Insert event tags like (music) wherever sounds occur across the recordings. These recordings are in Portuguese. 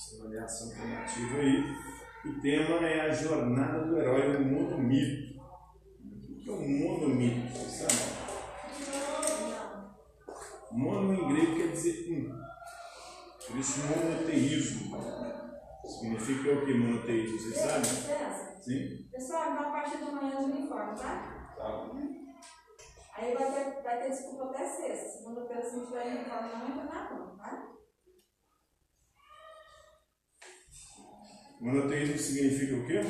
essa avaliação alternativa aí. O tema é a jornada do herói, o monomito. O que é um monomito? Você sabe? Mono em grego quer dizer um. Por isso, monoteísmo. Significa o que monoteísmo? Vocês sabem? Sim? Pessoal, então a partir de manhã de uniforme, tá? Tá. Aí vai ter, vai ter desculpa até sexta. Segunda-feira, se não tiver uniforme, não entra na rua, tá? Monoteísmo significa o quê?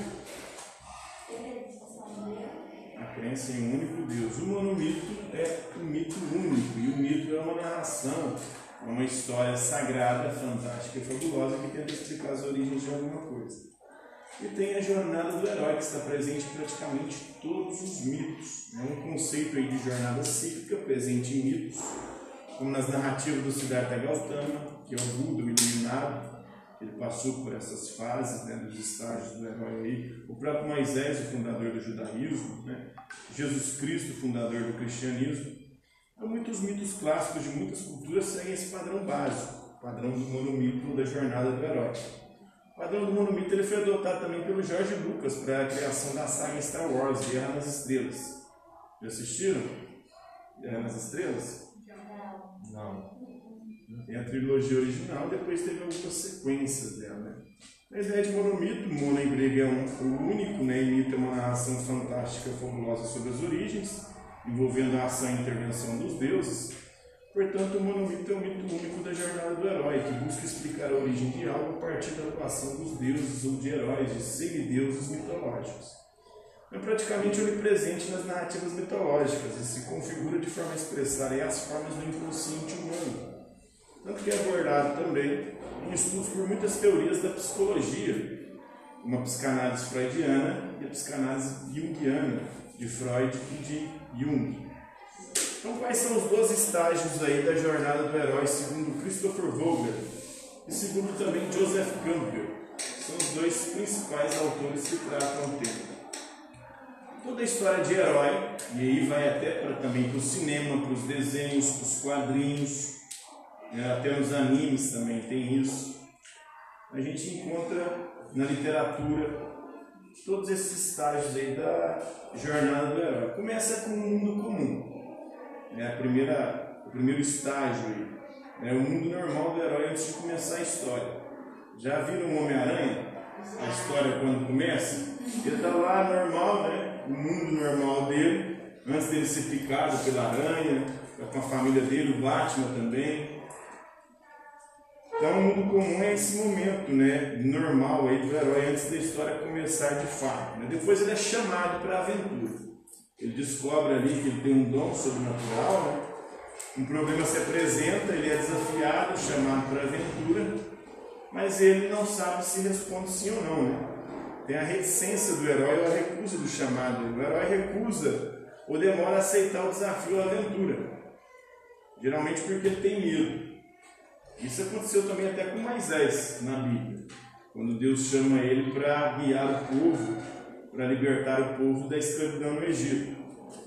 A crença em um único Deus. O monomito é um mito único. E o mito é uma narração, é uma história sagrada, fantástica e fabulosa que tenta explicar as origens de alguma coisa. E tem a jornada do herói, que está presente em praticamente todos os mitos. É um conceito aí de jornada cíclica, presente em mitos, como nas narrativas do Siddhartha Gautama, que é o Buda, o iluminado, ele passou por essas fases, né, dos estágios do herói aí. O próprio Moisés, o fundador do judaísmo, né? Jesus Cristo, fundador do cristianismo. Então, muitos mitos clássicos de muitas culturas seguem esse padrão básico, padrão do monomito da jornada do herói. O padrão do monomito ele foi adotado também pelo George Lucas para a criação da saga Star Wars, Guerra nas Estrelas. Já assistiram? Guerra nas Estrelas? Não. Tem a trilogia original, depois teve algumas sequências dela. Né? A ideia de monomito, mono em grego é um, único, né? mito é uma narração fantástica, fabulosa sobre as origens, envolvendo a ação e intervenção dos deuses. Portanto, o monomito é um mito único da jornada do herói, que busca explicar a origem de algo a partir da atuação dos deuses ou de heróis, de semideuses mitológicos. É praticamente onipresente nas narrativas mitológicas e se configura de forma a expressar as formas do inconsciente humano tanto que é abordado também em estudos por muitas teorias da psicologia, como a psicanálise freudiana e a psicanálise junguiana, de Freud e de Jung. Então, quais são os dois estágios aí da jornada do herói, segundo Christopher Vogler e segundo também Joseph Campbell? São os dois principais autores que tratam o tema. Toda a história de herói, e aí vai até para, também para o cinema, para os desenhos, para os quadrinhos, né? até nos animes também tem isso. A gente encontra na literatura todos esses estágios aí da jornada do herói. Começa com o mundo comum, né? a primeira, o primeiro estágio aí, né? o mundo normal do herói antes de começar a história. Já viram o Homem-Aranha? A história quando começa? Ele está lá normal, né? O mundo normal dele, antes dele ser picado pela aranha, com a família dele, o Batman também. Então, o mundo comum é esse momento né, normal aí do herói antes da história começar de fato. Né? Depois ele é chamado para a aventura. Ele descobre ali que ele tem um dom sobrenatural, né? um problema se apresenta, ele é desafiado, chamado para a aventura, mas ele não sabe se responde sim ou não. Né? Tem a reticência do herói ou a recusa do chamado. O herói recusa ou demora a aceitar o desafio ou a aventura. Geralmente porque ele tem medo. Isso aconteceu também até com Moisés na Bíblia, quando Deus chama ele para guiar o povo, para libertar o povo da escravidão no Egito.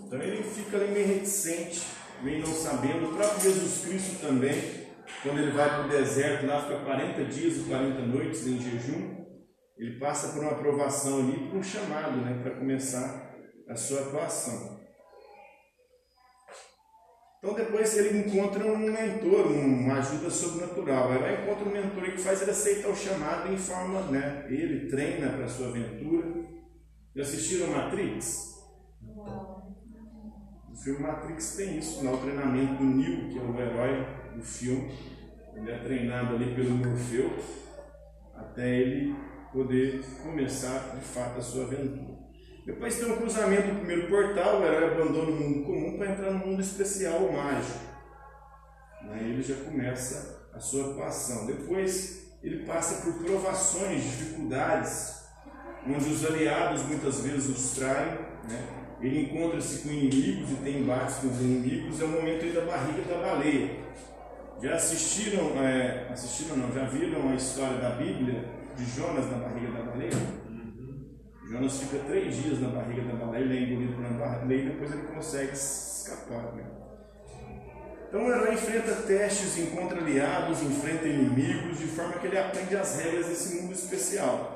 Então ele fica ali meio reticente, meio não sabendo. O próprio Jesus Cristo também, quando ele vai para o deserto, lá fica 40 dias e 40 noites em jejum, ele passa por uma aprovação ali, por um chamado né, para começar a sua atuação. Então depois ele encontra um mentor, uma ajuda sobrenatural. Aí vai encontra um mentor que faz ele aceitar o chamado e informa, né? Ele treina para a sua aventura. Já assistiram Matrix? O filme Matrix tem isso, lá o treinamento do Neo, que é o herói do filme. Ele é treinado ali pelo Morfeu até ele poder começar de fato a sua aventura. Depois tem um cruzamento do primeiro portal, o herói abandona o mundo comum para entrar no mundo especial ou mágico. Aí ele já começa a sua atuação. Depois ele passa por provações, dificuldades, onde os aliados muitas vezes os traem. Né? Ele encontra-se com inimigos e tem embates com os inimigos. É o momento aí da barriga da baleia. Já assistiram, é, assistiram não, já viram a história da Bíblia de Jonas na barriga da baleia? Jonas fica três dias na barriga da baleia, ele é engolido por uma baleia e depois ele consegue escapar. Né? Então o herói enfrenta testes, encontra aliados, enfrenta inimigos, de forma que ele aprende as regras desse mundo especial.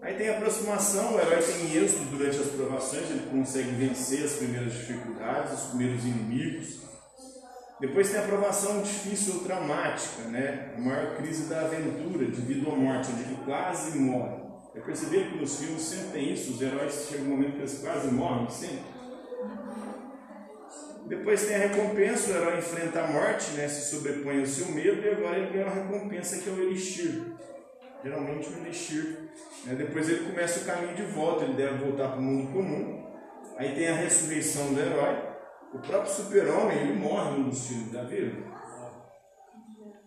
Aí tem a aproximação, o herói tem êxito durante as provações, ele consegue vencer as primeiras dificuldades, os primeiros inimigos. Depois tem a provação difícil ou traumática, né? a maior crise da aventura, de vida ou morte, onde ele quase morre. É perceber que nos filmes sempre tem isso, os heróis chegam um momento que eles quase morrem, sempre. Depois tem a recompensa, o herói enfrenta a morte, né, se sobrepõe ao seu medo e agora ele ganha uma recompensa que é o elixir. Geralmente o elixir. Né, depois ele começa o caminho de volta, ele deve voltar para o mundo comum. Aí tem a ressurreição do herói. O próprio super-homem, ele morre num dos filmes da vida.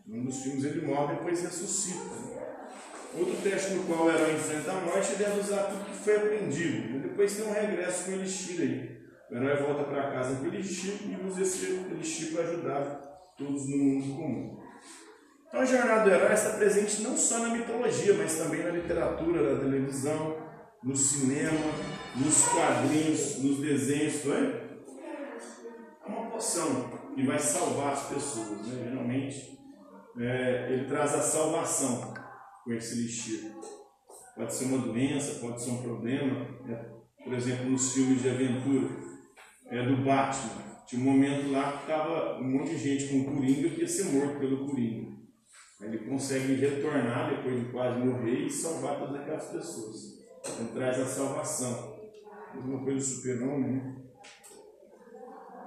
Num dos filmes ele morre, depois ressuscita. Outro teste no qual o herói enfrenta a morte, deve usar tudo que foi aprendido. Depois tem um regresso com o elixir aí. O herói volta para casa com elixir e usa esse elixir para ajudar todos no mundo comum. Então a jornada do herói está presente não só na mitologia, mas também na literatura, na televisão, no cinema, nos quadrinhos, nos desenhos. Não é? é uma poção que vai salvar as pessoas. Né? Geralmente é, ele traz a salvação com esse. Pode ser uma doença, pode ser um problema. Né? Por exemplo, nos filmes de aventura é, do Batman. Tinha um momento lá que estava um monte de gente com Coringa que ia ser morto pelo Coringa. Ele consegue retornar depois de quase morrer e salvar todas aquelas pessoas. Então traz a salvação. Mesma coisa do super-homem, né?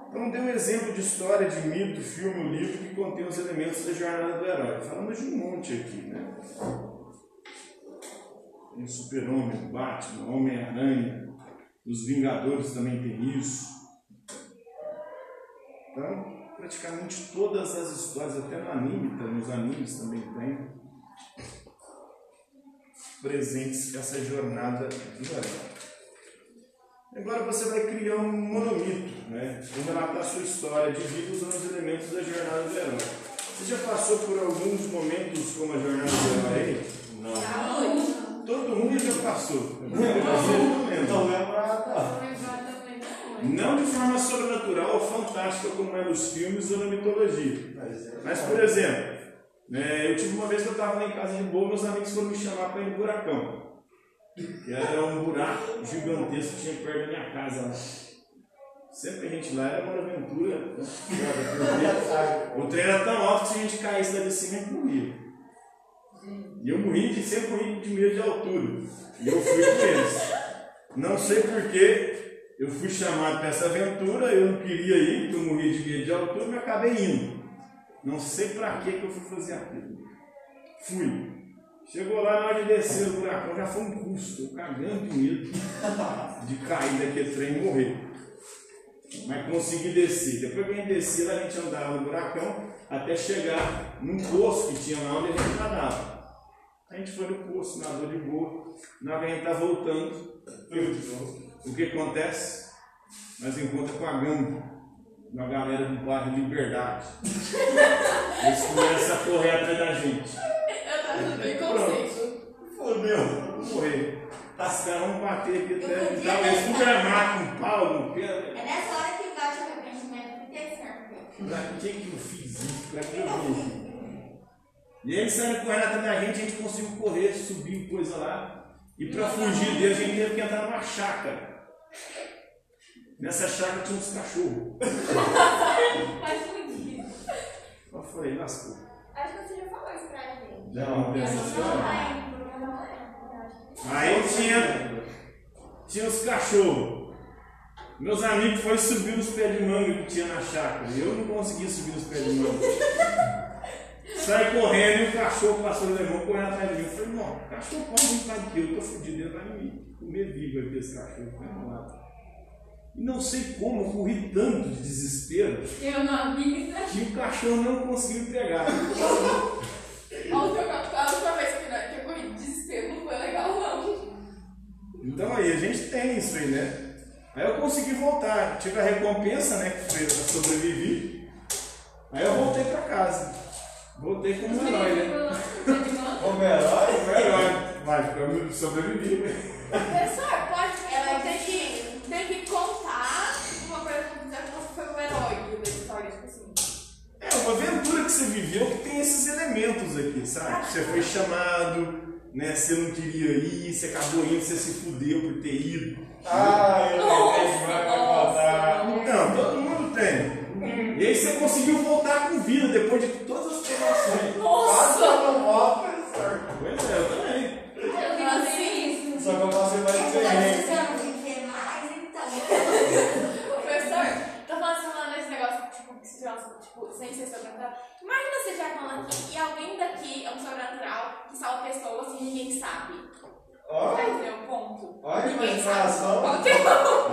Então dê um exemplo de história, de mito, filme livro que contém os elementos da jornada do herói. Falamos de um monte aqui, né? Tem super-homem, Batman, Homem-Aranha, os Vingadores também tem isso. Então, praticamente todas as histórias, até no anime, tá, nos animes também tem, presentes essa jornada do herói. Agora você vai criar um monomito, né? Vou relatar a sua história de vida usando os elementos da jornada do herói. Você já passou por alguns momentos como a jornada do herói? Não. Todo mundo já passou. Não, não, não, não, não de forma sobrenatural ou fantástica como é nos filmes ou na mitologia. Mas, por exemplo, né, eu tive uma vez que eu estava lá em casa de boa, meus amigos foram me chamar para ir no buracão. Que era um buraco gigantesco que tinha perto da minha casa lá. Sempre a gente lá era uma aventura. Né? O trem era tão alto que se a gente caísse lá de cima, a gente morria. E eu morri de, sempre morri de medo de altura. E eu fui com eles. Não sei porquê, eu fui chamado para essa aventura, eu não queria ir, porque eu morria de medo de altura, mas acabei indo. Não sei para que eu fui fazer aquilo. Fui. Chegou lá na hora de descer o buracão, já foi um custo, eu cagando de medo de cair daquele trem e morrer. Mas consegui descer. Depois que a gente descia, a gente andava no buracão até chegar num poço que tinha lá onde a gente nadava. A gente foi no poço, nadou de boa. Na hora que a gente está voltando, o que acontece? Nós encontramos com a gamba, uma galera do bairro Liberdade. (laughs) Eles começam a correr atrás da gente. Eu tava no preconceito. Fodeu, morrer. Os caras vão bater aqui até dar eles vão gramar com um pau no pé. É nessa hora que bate o arrependimento, é. Pra que que eu fiz isso? Pra que eu fiz E eles saíram correndo atrás da gente, a gente conseguiu correr, subir coisa lá. E para fugir deles, a gente teve que entrar numa chácara. Nessa chácara tinha uns cachorros. (laughs) Mas fudido. Eu falei, lascou. Acho que você já falou isso pra gente. Não, Não não. Aí tinha, tinha os cachorros. Meus amigos foram subir os pés de manga que tinha na chácara. Eu não conseguia subir os pés de manga. Sai correndo e o cachorro passou o lemão correndo atrás de mim. Eu falei, não, o cachorro pode vir de que eu tô fudido, ele vai me comer vivo aqui esse cachorro. Lá. E não sei como, eu corri tanto de desespero Eu não vi. que o cachorro não conseguiu pegar. (laughs) A última, a última vez que eu corri de desespero não foi legal, não. Então aí, a gente tem isso aí, né? Aí eu consegui voltar, tive a recompensa, né? Que foi eu sobrevivi. Aí eu voltei pra casa voltei como um herói, né? Homem-herói? (laughs) Homem-herói. Mas eu sobrevivi, né? Pessoal, pode Ela tem que, tem que contar uma coisa que você foi um herói da história, tipo assim. É uma aventura que você viveu que tem esses elementos aqui, sabe? Ah. Você foi chamado, né? Você não queria ir, você acabou indo, você se fudeu por ter ido. Ah, eu nossa, não, nossa. Né? Não, todo mundo tem. E aí você conseguiu voltar com vida depois de todas as provações. Quase eu não volto, professor. Pois é, eu também. Eu vi assim. Só que eu passei mais viver mais, então. (laughs) Professor, tô falando, você falando desse negócio, tipo, que tipo, sem ser sobrenatural. Imagina você já falando aqui e alguém daqui é um sobrenatural que salva pessoas e ninguém sabe. Entender o ponto? Olha que ninguém imaginação. que é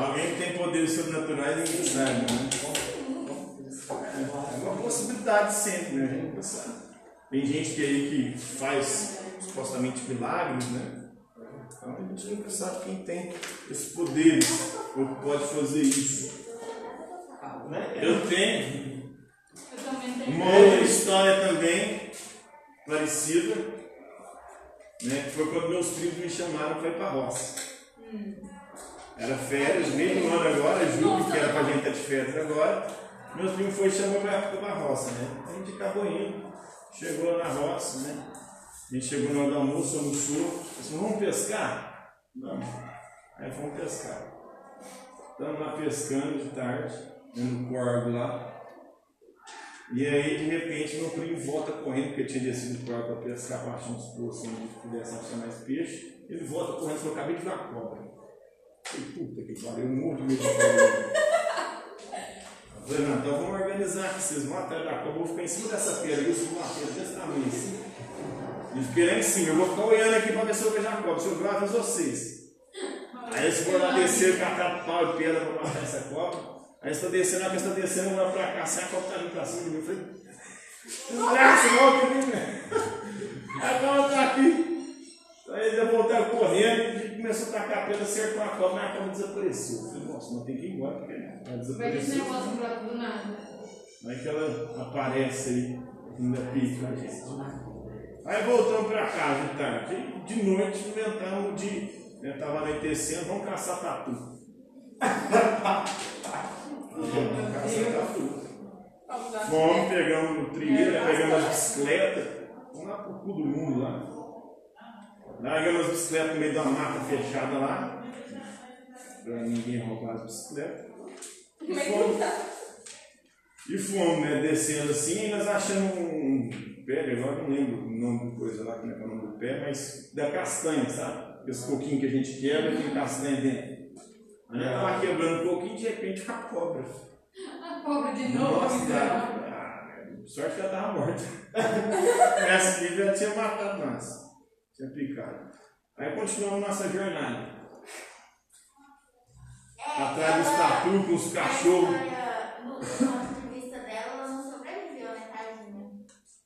Alguém que tem poderes sobrenaturais e ninguém sabe, né? Possibilidade sempre, né? A gente sabe. Tem gente que aí que faz supostamente milagres, né? Então a gente nunca sabe quem tem esses poderes ou pode fazer isso. Né? Eu tenho Eu uma outra história também parecida, né? Que foi quando meus primos me chamaram para ir para a roça. Era férias, meio ano agora, julho, que era pra gente estar de férias agora. Meus primos foi e chamou pra, pra roça, né? A gente acabou indo, chegou na roça, né? A gente chegou do almoço, almoçou, assim, vamos pescar? Vamos. Aí fomos pescar. Estamos lá pescando de tarde, né, no corgo lá. E aí, de repente, meu primo volta correndo, porque tinha descido do corgo para pescar, para achar uns poços onde pudesse achar mais peixe. Ele volta correndo e falou, acabei de a cobra. Falei, puta que pariu, um medo de cobra. Falei, não, então vamos organizar aqui, vocês vão atrás da eu vou ficar em cima dessa pedra, eu subo uma pedra desse tamanho assim. E fiquei lá em cima, eu vou ficar olhando aqui para ver se eu vejo a cobra, se eu ver, eu vocês. Aí eles foram lá descer, catar pau e pedra para matar essa cobra. Aí você está descendo, a você está descendo, vou pra cá, assim, a cobra tá vindo pra cima de mim. Eu falei, desgraça, volta aqui, né? A cobra tá aqui. Aí eles voltaram correndo começou a tacar a pedra, acertou a cobra, mas a cobra desapareceu. Eu falei, nossa, não tem que ir embora, porque ela Vai esse desapareceu. negócio brota do nada. Aí que ela aparece aí, ainda pica a gente. Aí voltamos pra casa de tarde. De noite inventamos de. Né, tava anoitecendo, vamos caçar tatu. vamos caçar tatu. Vamos pegamos no trilheiro, pegamos as bicicletas, vamos lá pro cu do mundo lá. Largamos as bicicletas no meio uma mata fechada lá, pra ninguém roubar as bicicletas. E fomos, e fomos né, descendo assim, e nós achamos um pé, agora não lembro o nome do coisa lá, como é que é o nome do pé, mas da castanha, sabe? Esse coquinho que a gente quebra, tem castanha dentro. Aí eu tava quebrando um pouquinho, de repente a cobra. A cobra de novo. Nossa, então. cara. Ah, sorte que ela tava morta. (laughs) Essa aqui já tinha matado nós. Tinha picado. Aí continuamos nossa jornada. Atrás dos tatu com os cachorros. É, No ponto de vista dela, ela não sobreviveu, né, tadinha?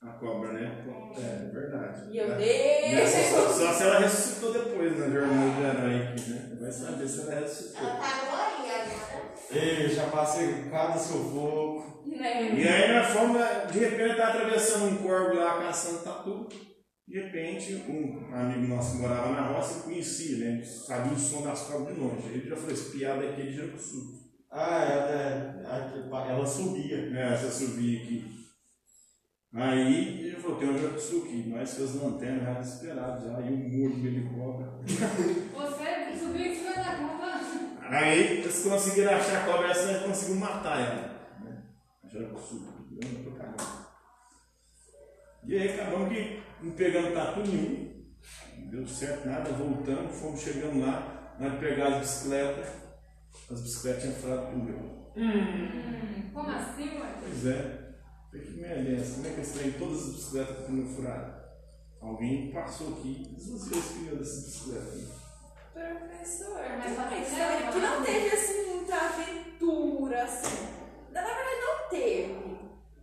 A cobra, né? É, é verdade. Meu É. Deus! Só, só se ela ressuscitou depois na jornada do herói aqui, né? Vai saber se ela ressuscitou. Ela tá gloria agora. Ei, já passei cada sufoco. Né? E aí nós fomos, de repente, tá atravessando um corvo lá caçando tatu. De repente, um amigo nosso que morava na roça conhecia, né? Sabia o som das cobras de longe. Ele já falou: esse piada aqui é de Jacuzzu. Ah, ela, ela subia. né? Essa subia aqui. Aí ele falou: tem um Jacuzzu aqui. Nós fizemos lanterna já desesperados já. E o muro meio de cobra. Você subiu em cima da cobra. Aí eles conseguiram achar a cobra, essa nós conseguimos matar ela. Né? A grande pra caramba. E aí acabamos que não pegamos tatu nenhum, não deu certo nada, voltamos, fomos chegando lá, nós pegamos as bicicletas, as bicicletas tinham furado pneu. Hum, como assim, ué? Pois é, falei, que merda é essa? Como é que eles têm todas as bicicletas com pneu furado? Alguém passou aqui e desvaziou os pneus dessas bicicletas. Professor, Mas sabe serve? que não teve assim muita aventura assim. Na verdade não teve.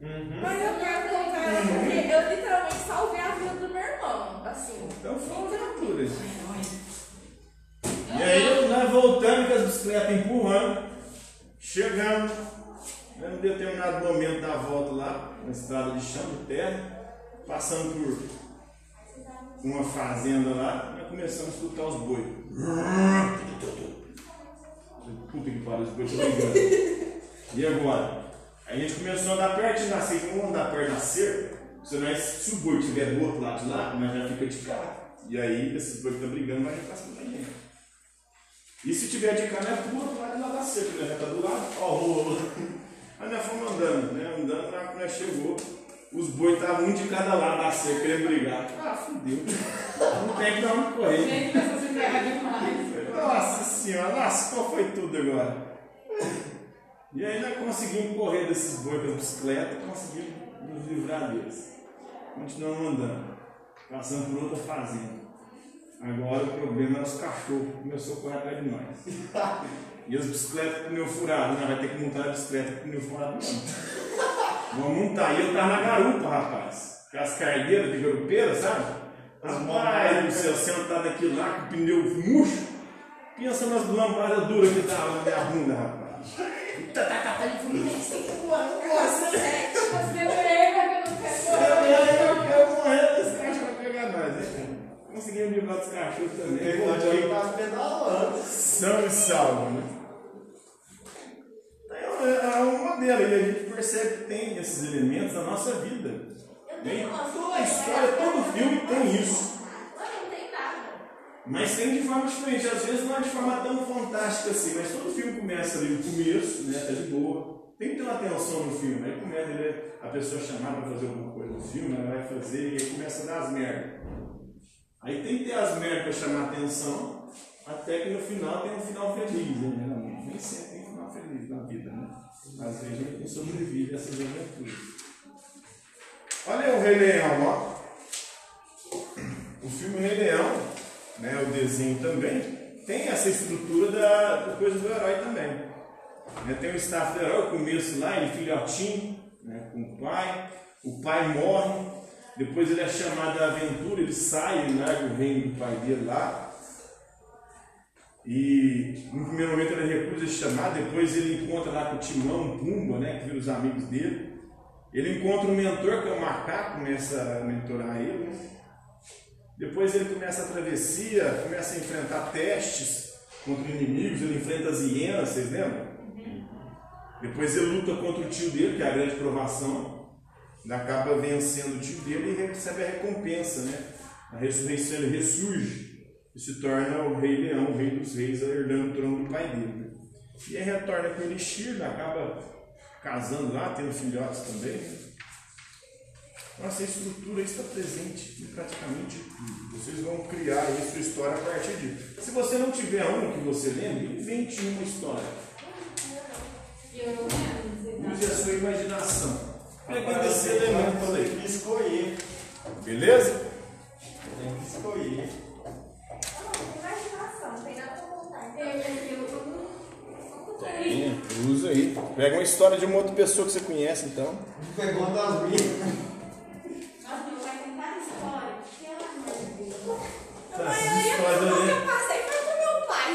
Uhum. Mas eu quero contar ela porque eu literalmente salvei a vida do meu irmão. Assim. Então foi uma aventura. E aí nós voltamos com as bicicletas empurrando, chegamos, né, num determinado momento da volta lá, na estrada de chão de terra, passando por uma fazenda lá, nós começamos a escutar os bois. Puta que pariu, os bois estão brigando. E agora? A gente começou a andar pertinho da cerca, vamos andar perto da cerca, Se, nós, se o boi estiver do outro lado de lá, nós já fica de cá. E aí, esses boi que estão brigando, vai pra cima da gente. E se tiver de cá, nós pro outro lado de lá da cerca, né? Já tá do lado, ó, rolo. Aí nós fomos andando, né? Andando, na hora que nós chegou, os boi estavam um de cada lado da cerca, querendo brigar. Ah, fudeu. Não tem que dar um correr. Gente, ideias demais. Nossa senhora, nossa, qual foi tudo agora? E aí nós conseguimos correr desses boi com as bicicletas, conseguimos nos livrar deles. Continuamos andando, passando por outra fazenda. Agora o problema é os cachorros, começou a correr atrás de nós. (laughs) E as bicicletas com pneu furado, nós vai ter que montar a bicicleta com pneu furado mesmo. (laughs) Vamos montar. E eu tava na garupa, rapaz. Com as cargueiras de garupeira, sabe? Rapaz, do céu, sentado aqui lá com o pneu murcho. Pensa nas lambadas duras que tava na minha bunda, rapaz. Tá, tá, tá, tá, ele falou, "Nem sei que voando, nossa, sete. Você brega que eu não quero Eu eu quero morrer desse cachorro vai pegar nós, né? Conseguimos livrar dos cachorros também. Ele pode aí tá pedalando. São e salvo, né? É um modelo e a gente percebe que tem esses elementos na nossa vida. Eu tenho toda a história, todo filme tem isso. Não, não tem nada. Mas tem de forma diferente, às vezes não é de forma tão fantástica assim, mas todo filme começa ali no começo, né? Tá de boa. Tem que ter uma atenção no filme, aí começa ele, a pessoa chamar para fazer alguma coisa no filme, ela vai fazer e aí começa a dar as merdas. Aí tem que ter as merdas para chamar a atenção, até que no final tem um final feliz, né? Nem sempre tem um final feliz na vida, né? Às vezes tem sobrevive a essas aventuras. Olha aí o Rei Leão, ó. O filme Rei Leão, né, o desenho também, tem essa estrutura da, da coisa do herói também. Né, tem o staff do herói, o começo lá, ele filhotinho, né, com o pai, o pai morre, depois ele é chamado à aventura, ele sai, ele larga o reino do pai dele lá. E no primeiro momento ele recusa esse chamado, depois ele encontra lá com o Timão, o Pumba, né, que viram os amigos dele. Ele encontra um mentor, que é o macaco, começa a mentorar ele. Né? Depois ele começa a travessia, começa a enfrentar testes contra inimigos, ele enfrenta as hienas, vocês lembram? Depois ele luta contra o tio dele, que é a grande provação. Ele acaba vencendo o tio dele e recebe a recompensa, né? A ressurreição, ele ressurge e se torna o rei leão, o rei dos reis, herdando o trono do pai dele. né? E aí retorna com ele Elixir, acaba casando lá, tendo filhotes também. Né? Nossa, a estrutura está presente em praticamente tudo. Vocês vão criar aí sua história a partir disso. Se você não tiver um que você lembre, invente uma história. Use a sua imaginação. Pegando esse elemento ter que escolher. Beleza? Tem que escolher. Tem tem Tem, usa aí. Pega uma história de uma outra pessoa que você conhece, então. Pegou uma das minhas. Nossa, meu pai tem várias histórias. Pelo amor de Deus. Tá, A essas maioria histórias das coisas aí. que eu passei foi com meu pai.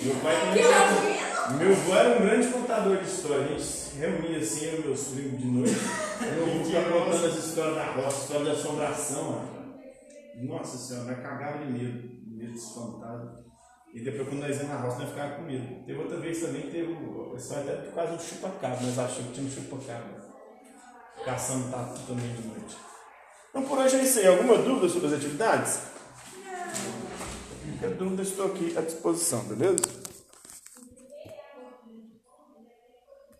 Meu pai Que também. já vendo? Meu avô era um grande contador de história. A gente se reunia assim, eu e meus primos de noite. Avô ficava contando as histórias da roça, história da assombração. rapaz. Nossa senhora, nós cagava de medo, medo dos fantasmas. E depois, quando nós íamos na roça, nós ficávamos com medo. Teve outra vez também que teve o- história até por causa do chupa-cabra. Nós achamos que tinha um chupa-cabra. Caçando tatu também de noite. Então, por hoje é isso aí. Alguma dúvida sobre as atividades? Qualquer dúvida, estou aqui à disposição, beleza?